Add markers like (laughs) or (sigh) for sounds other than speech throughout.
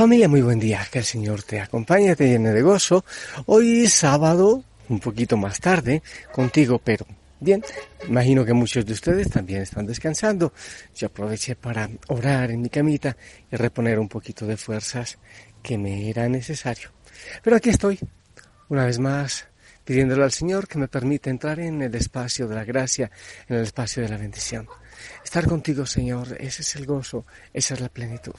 Familia, muy buen día. Que el Señor te acompañe, te llene de gozo. Hoy sábado, un poquito más tarde, contigo, pero bien. Imagino que muchos de ustedes también están descansando. Yo aproveché para orar en mi camita y reponer un poquito de fuerzas que me era necesario. Pero aquí estoy, una vez más, pidiéndole al Señor que me permita entrar en el espacio de la gracia, en el espacio de la bendición. Estar contigo, Señor, ese es el gozo, esa es la plenitud.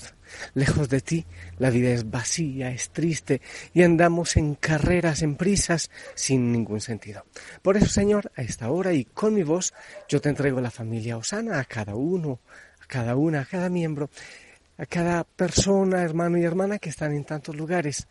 Lejos de ti, la vida es vacía, es triste y andamos en carreras, en prisas, sin ningún sentido. Por eso, Señor, a esta hora y con mi voz, yo te entrego la familia Osana a cada uno, a cada una, a cada miembro, a cada persona, hermano y hermana que están en tantos lugares.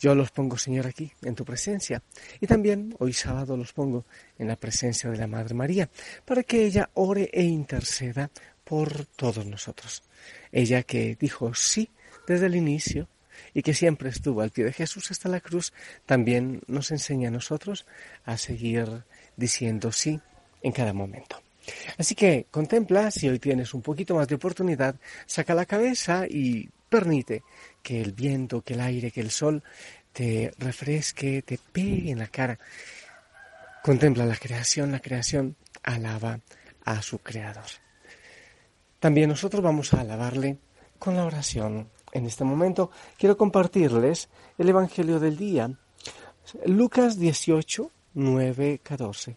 Yo los pongo, Señor, aquí, en tu presencia. Y también hoy sábado los pongo en la presencia de la Madre María, para que ella ore e interceda por todos nosotros. Ella que dijo sí desde el inicio y que siempre estuvo al pie de Jesús hasta la cruz, también nos enseña a nosotros a seguir diciendo sí en cada momento. Así que contempla, si hoy tienes un poquito más de oportunidad, saca la cabeza y permite que el viento, que el aire, que el sol te refresque, te pegue en la cara. Contempla la creación, la creación alaba a su creador. También nosotros vamos a alabarle con la oración. En este momento quiero compartirles el Evangelio del día, Lucas 18, 9, 14.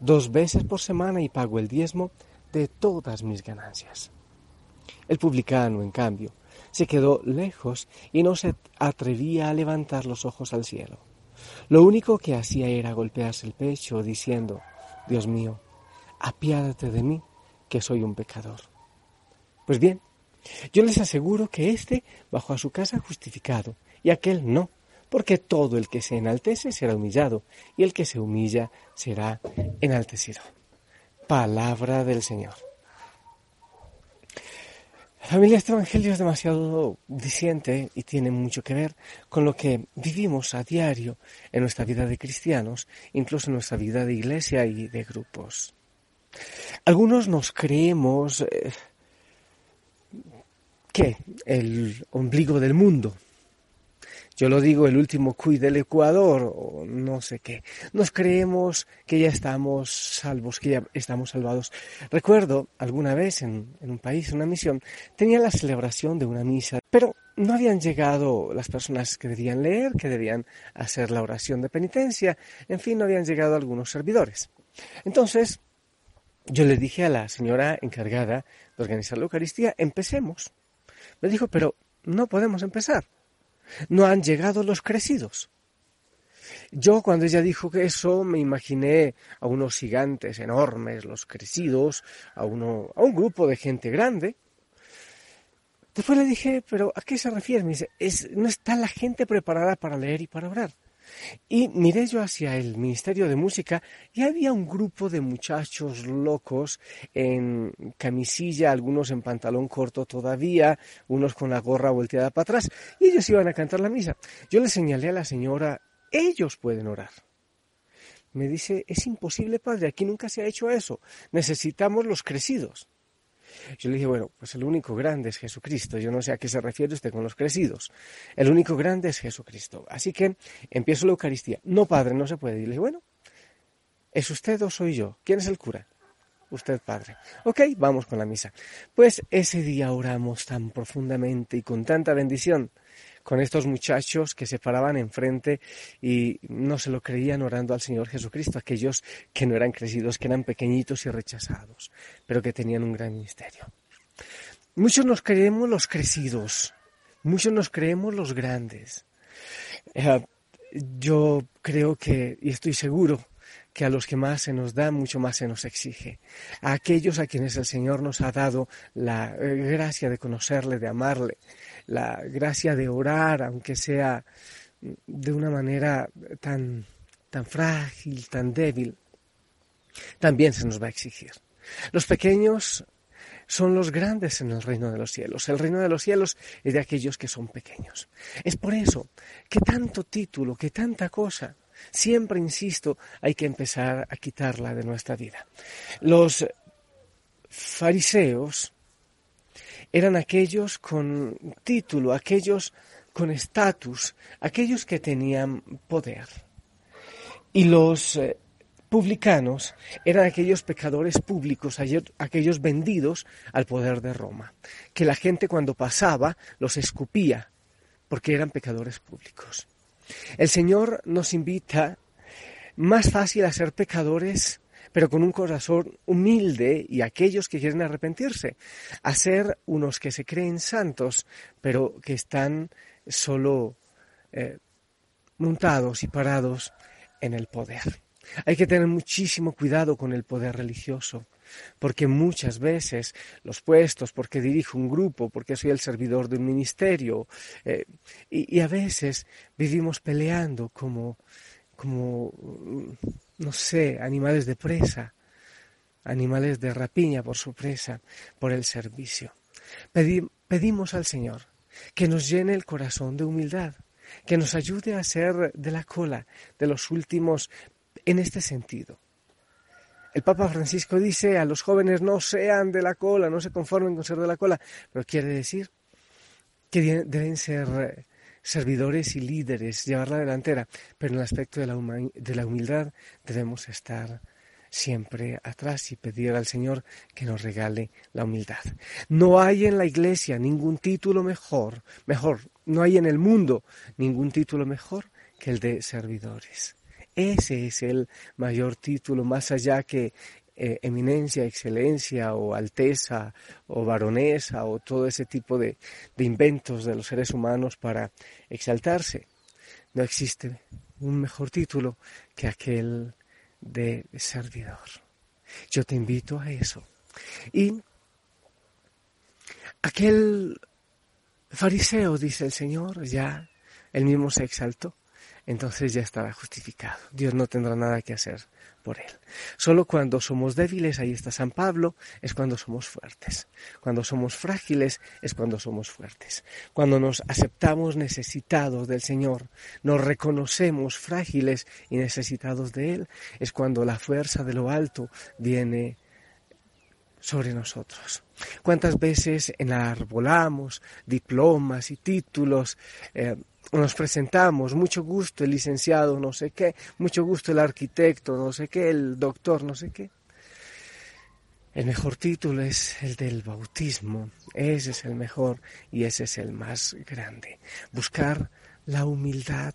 dos veces por semana y pago el diezmo de todas mis ganancias. El publicano, en cambio, se quedó lejos y no se atrevía a levantar los ojos al cielo. Lo único que hacía era golpearse el pecho diciendo, Dios mío, apiádate de mí, que soy un pecador. Pues bien, yo les aseguro que éste bajó a su casa justificado y aquel no, porque todo el que se enaltece será humillado, y el que se humilla será enaltecido. Palabra del Señor. Familia, este Evangelio es demasiado diciente y tiene mucho que ver con lo que vivimos a diario en nuestra vida de cristianos, incluso en nuestra vida de iglesia y de grupos. Algunos nos creemos eh, que el ombligo del mundo, yo lo digo, el último cuy del Ecuador, o no sé qué. Nos creemos que ya estamos salvos, que ya estamos salvados. Recuerdo alguna vez en, un país, en una misión, tenía la celebración de una misa, pero no habían llegado las personas que debían leer, que debían hacer la oración de penitencia, en fin, no habían llegado algunos servidores. Entonces, yo le dije a la señora encargada de organizar la Eucaristía, empecemos. Me dijo, pero no podemos empezar no han llegado los crecidos. Yo cuando ella dijo que eso me imaginé a unos gigantes enormes, los crecidos, a, uno, a un grupo de gente grande. Después le dije, pero ¿a qué se refiere? Me dice, es, no está la gente preparada para leer y para orar. Y miré yo hacia el Ministerio de Música y había un grupo de muchachos locos en camisilla, algunos en pantalón corto todavía, unos con la gorra volteada para atrás, y ellos iban a cantar la misa. Yo le señalé a la señora, ellos pueden orar. Me dice, es imposible, padre, aquí nunca se ha hecho eso. Necesitamos los crecidos. Yo le dije, bueno, pues el único grande es Jesucristo. Yo no sé a qué se refiere usted con los crecidos. El único grande es Jesucristo. Así que empiezo la Eucaristía. No, padre, no se puede. Y le dije, bueno, ¿es usted o soy yo? ¿Quién es el cura? Usted, padre. Ok, vamos con la misa. Pues ese día oramos tan profundamente y con tanta bendición con estos muchachos que se paraban enfrente y no se lo creían orando al Señor Jesucristo, aquellos que no eran crecidos, que eran pequeñitos y rechazados, pero que tenían un gran ministerio. Muchos nos creemos los crecidos, muchos nos creemos los grandes. Eh, yo creo que, y estoy seguro, que a los que más se nos da, mucho más se nos exige. A aquellos a quienes el Señor nos ha dado la eh, gracia de conocerle, de amarle, la gracia de orar, aunque sea de una manera tan, tan frágil, tan débil, también se nos va a exigir. Los pequeños son los grandes en el reino de los cielos. El reino de los cielos es de aquellos que son pequeños. Es por eso que tanto título, que tanta cosa, siempre insisto, hay que empezar a quitarla de nuestra vida. Los fariseos eran aquellos con título, aquellos con estatus, aquellos que tenían poder. Y los eh, publicanos eran aquellos pecadores públicos, aquellos vendidos al poder de Roma, que la gente cuando pasaba los escupía porque eran pecadores públicos. El Señor nos invita más fácil a ser pecadores, pero con un corazón humilde y aquellos que quieren arrepentirse, a ser unos que se creen santos, pero que están solo eh, montados y parados en el poder. Hay que tener muchísimo cuidado con el poder religioso, porque muchas veces los puestos, porque dirijo un grupo, porque soy el servidor de un ministerio, eh, y, a veces vivimos peleando como, como, no sé, animales de presa, animales de rapiña por su presa, por el servicio. pedimos al Señor que nos llene el corazón de humildad, que nos ayude a ser de la cola, de los últimos, en este sentido. El Papa Francisco dice a los jóvenes no sean de la cola, no se conformen con ser de la cola, pero quiere decir que deben ser eh, servidores y líderes, llevar la delantera, pero en el aspecto de la, de la humildad debemos estar siempre atrás y pedir al Señor que nos regale la humildad. No hay en la iglesia ningún título mejor, mejor, no hay en el mundo ningún título mejor que el de servidores. Ese es el mayor título, más allá que eh, eminencia, excelencia o alteza o baronesa o todo ese tipo de, de inventos de los seres humanos para exaltarse. No existe un mejor título que aquel de servidor. Yo te invito a eso. Y aquel fariseo, dice el Señor, ya él mismo se exaltó entonces ya estará justificado. Dios no tendrá nada que hacer por él. Solo cuando somos débiles, ahí está San Pablo, es cuando somos fuertes. Cuando somos frágiles, es cuando somos fuertes. Cuando nos aceptamos necesitados del Señor, nos reconocemos frágiles y necesitados de Él, es cuando la fuerza de lo alto viene sobre nosotros. ¿Cuántas veces enarbolamos diplomas y títulos? Eh, nos presentamos, mucho gusto el licenciado no sé qué, mucho gusto el arquitecto no sé qué, el doctor no sé qué. El mejor título es el del bautismo, ese es el mejor y ese es el más grande. Buscar la humildad,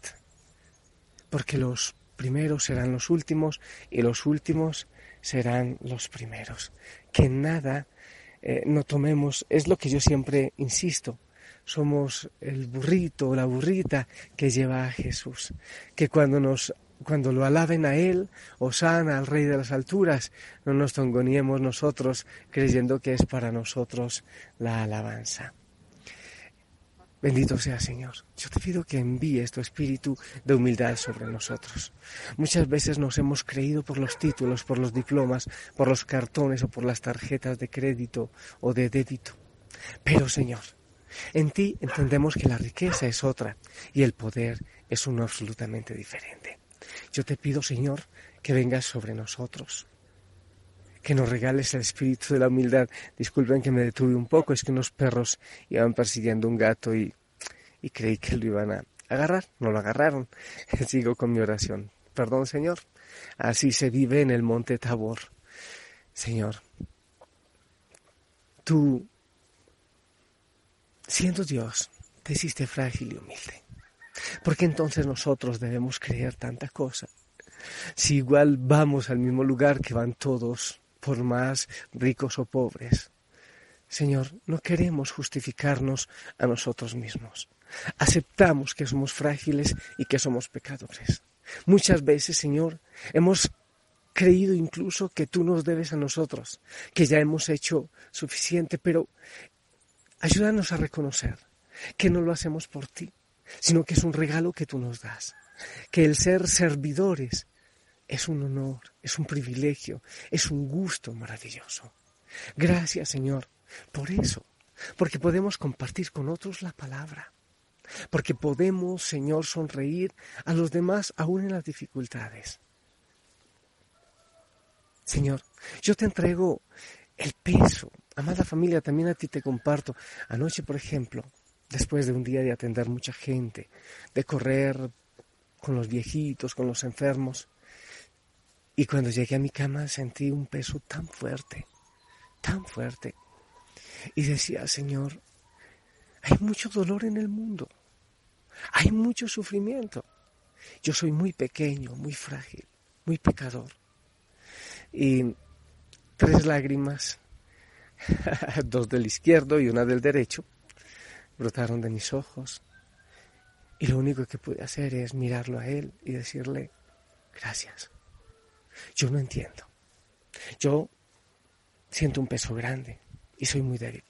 porque los primeros serán los últimos y los últimos serán los primeros. Que nada eh, no tomemos, es lo que yo siempre insisto, somos el burrito o la burrita que lleva a Jesús. Que cuando nos cuando lo alaben a Él, Osana al Rey de las alturas, no nos tongoniemos nosotros creyendo que es para nosotros la alabanza. Bendito sea Señor. Yo te pido que envíes tu espíritu de humildad sobre nosotros. Muchas veces nos hemos creído por los títulos, por los diplomas, por los cartones o por las tarjetas de crédito o de débito. Pero Señor, en ti entendemos que la riqueza es otra y el poder es uno absolutamente diferente. Yo te pido, Señor, que vengas sobre nosotros, que nos regales el espíritu de la humildad. Disculpen que me detuve un poco, es que unos perros iban persiguiendo un gato y, y creí que lo iban a agarrar. No lo agarraron. (laughs) Sigo con mi oración. Perdón, Señor. Así se vive en el monte Tabor. Señor, tú Siendo Dios, te hiciste frágil y humilde. ¿Por qué entonces nosotros debemos creer tanta cosa? Si igual vamos al mismo lugar que van todos, por más ricos o pobres. Señor, no queremos justificarnos a nosotros mismos. Aceptamos que somos frágiles y que somos pecadores. Muchas veces, Señor, hemos creído incluso que tú nos debes a nosotros, que ya hemos hecho suficiente, pero ayúdanos a reconocer que no lo hacemos por ti, sino que es un regalo que tú nos das, que el ser servidores es un honor, es un privilegio, es un gusto maravilloso. Gracias Señor por eso, porque podemos compartir con otros la palabra, porque podemos, Señor, sonreír a los demás aún en las dificultades. Señor, yo te entrego el peso. Amada familia, también a ti te comparto. Anoche, por ejemplo, después de un día de atender mucha gente, de correr con los viejitos, con los enfermos, y cuando llegué a mi cama sentí un peso tan fuerte, tan fuerte. Y decía, Señor, hay mucho dolor en el mundo, hay mucho sufrimiento. Yo soy muy pequeño, muy frágil, muy pecador. Y tres lágrimas, (laughs) dos del izquierdo y una del derecho, brotaron de mis ojos. Y lo único que pude hacer es mirarlo a él y decirle, gracias. Yo no entiendo. Yo siento un peso grande y soy muy débil.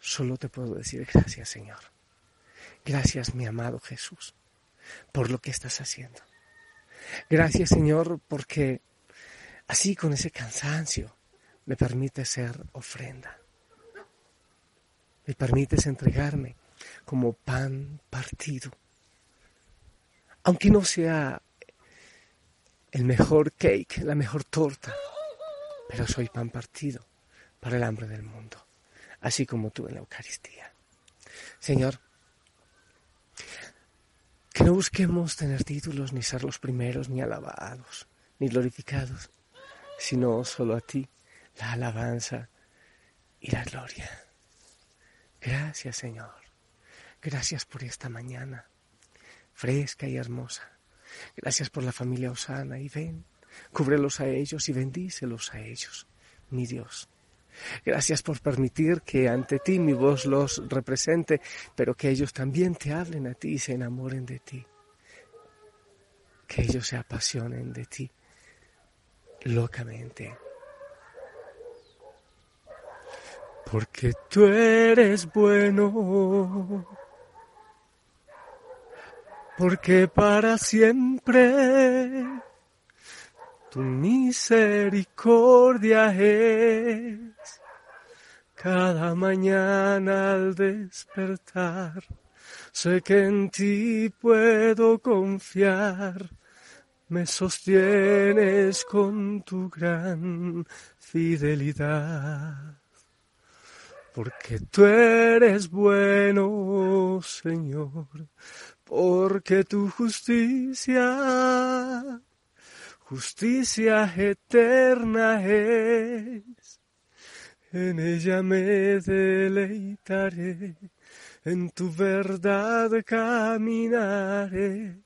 Solo te puedo decir gracias, Señor. Gracias, mi amado Jesús, por lo que estás haciendo. Gracias, Señor, porque así con ese cansancio me permites ser ofrenda. Me permites entregarme como pan partido. Aunque no sea el mejor cake, la mejor torta, pero soy pan partido para el hambre del mundo, así como tú en la Eucaristía. Señor, que no busquemos tener títulos, ni ser los primeros, ni alabados, ni glorificados, sino solo a ti la alabanza y la gloria. Gracias, Señor. Gracias por esta mañana, fresca y hermosa. Gracias por la familia Osana y ven, cúbrelos a ellos y bendícelos a ellos, mi Dios. Gracias por permitir que ante ti mi voz los represente, pero que ellos también te hablen a ti y se enamoren de ti. Que ellos se apasionen de ti locamente. Porque tú eres bueno porque para siempre tu misericordia es. Cada mañana al despertar, sé que en ti puedo confiar. Me sostienes con tu gran fidelidad. Porque tú eres bueno, Señor porque tu justicia, justicia eterna es. En ella me deleitaré, en tu verdad caminaré,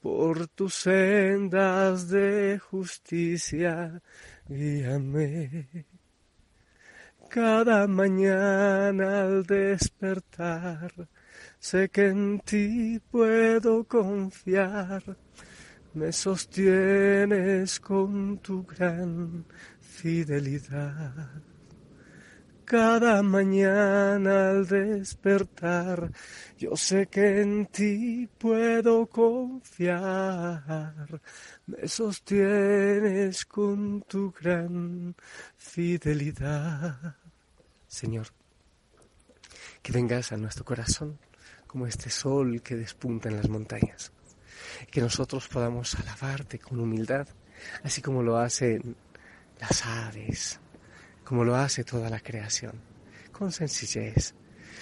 por tus sendas de justicia, guíame. Cada mañana al despertar, Sé que en ti puedo confiar, me sostienes con tu gran fidelidad. Cada mañana al despertar, yo sé que en ti puedo confiar, me sostienes con tu gran fidelidad. Señor, que vengas a nuestro corazón como este sol que despunta en las montañas. Que nosotros podamos alabarte con humildad, así como lo hacen las aves, como lo hace toda la creación, con sencillez,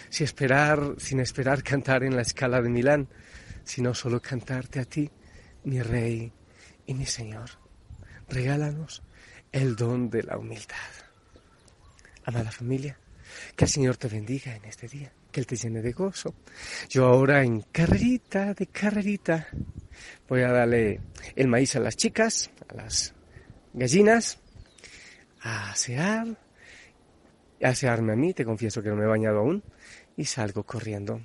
sin esperar, sin esperar cantar en la escala de Milán, sino solo cantarte a ti, mi Rey y mi Señor. Regálanos el don de la humildad. Amada familia, que el Señor te bendiga en este día que Él te llene de gozo. Yo ahora en carrerita, de carrerita, voy a darle el maíz a las chicas, a las gallinas, a asear, a asearme a mí, te confieso que no me he bañado aún, y salgo corriendo.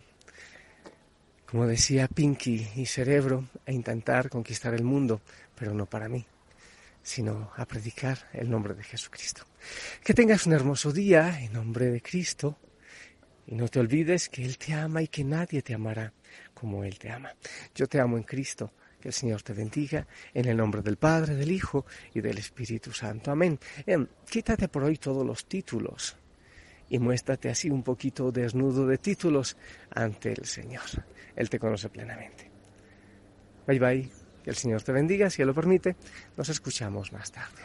Como decía Pinky y Cerebro, a intentar conquistar el mundo, pero no para mí, sino a predicar el nombre de Jesucristo. Que tengas un hermoso día en nombre de Cristo y no te olvides que Él te ama y que nadie te amará como Él te ama. Yo te amo en Cristo. Que el Señor te bendiga en el nombre del Padre, del Hijo y del Espíritu Santo. Amén. Em, quítate por hoy todos los títulos y muéstrate así un poquito desnudo de títulos ante el Señor. Él te conoce plenamente. Bye bye. Que el Señor te bendiga, si Él lo permite. Nos escuchamos más tarde.